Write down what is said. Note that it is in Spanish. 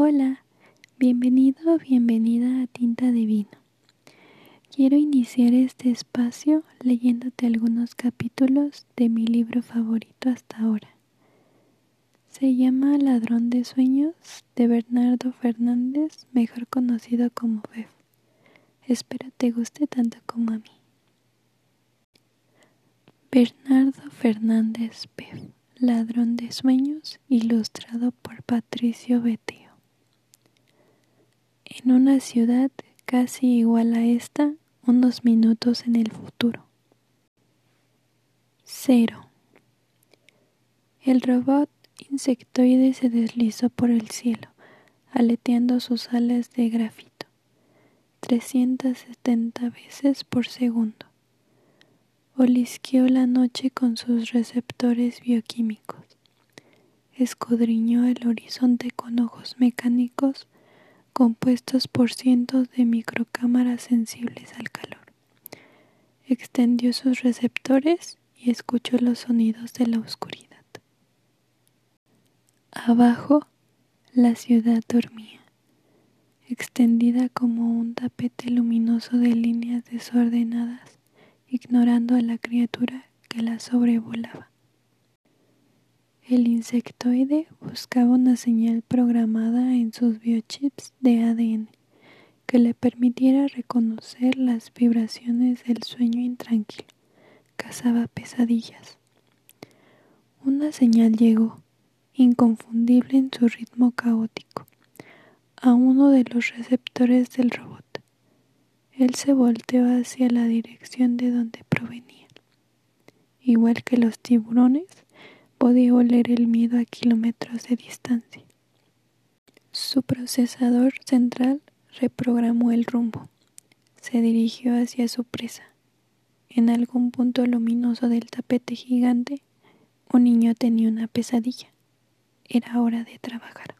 Hola, bienvenido o bienvenida a Tinta de Vino. Quiero iniciar este espacio leyéndote algunos capítulos de mi libro favorito hasta ahora. Se llama Ladrón de Sueños de Bernardo Fernández, mejor conocido como Bev. Espero te guste tanto como a mí. Bernardo Fernández Bev, Ladrón de Sueños, ilustrado por Patricio Beteo. En una ciudad casi igual a esta, unos minutos en el futuro. Cero. El robot insectoide se deslizó por el cielo, aleteando sus alas de grafito, 370 veces por segundo. Olisqueó la noche con sus receptores bioquímicos. Escudriñó el horizonte con ojos mecánicos compuestos por cientos de microcámaras sensibles al calor. Extendió sus receptores y escuchó los sonidos de la oscuridad. Abajo, la ciudad dormía, extendida como un tapete luminoso de líneas desordenadas, ignorando a la criatura que la sobrevolaba. El insectoide buscaba una señal programada en sus biochips de ADN que le permitiera reconocer las vibraciones del sueño intranquilo. Cazaba pesadillas. Una señal llegó, inconfundible en su ritmo caótico, a uno de los receptores del robot. Él se volteó hacia la dirección de donde provenía. Igual que los tiburones, podía oler el miedo a kilómetros de distancia. Su procesador central reprogramó el rumbo. Se dirigió hacia su presa. En algún punto luminoso del tapete gigante, un niño tenía una pesadilla. Era hora de trabajar.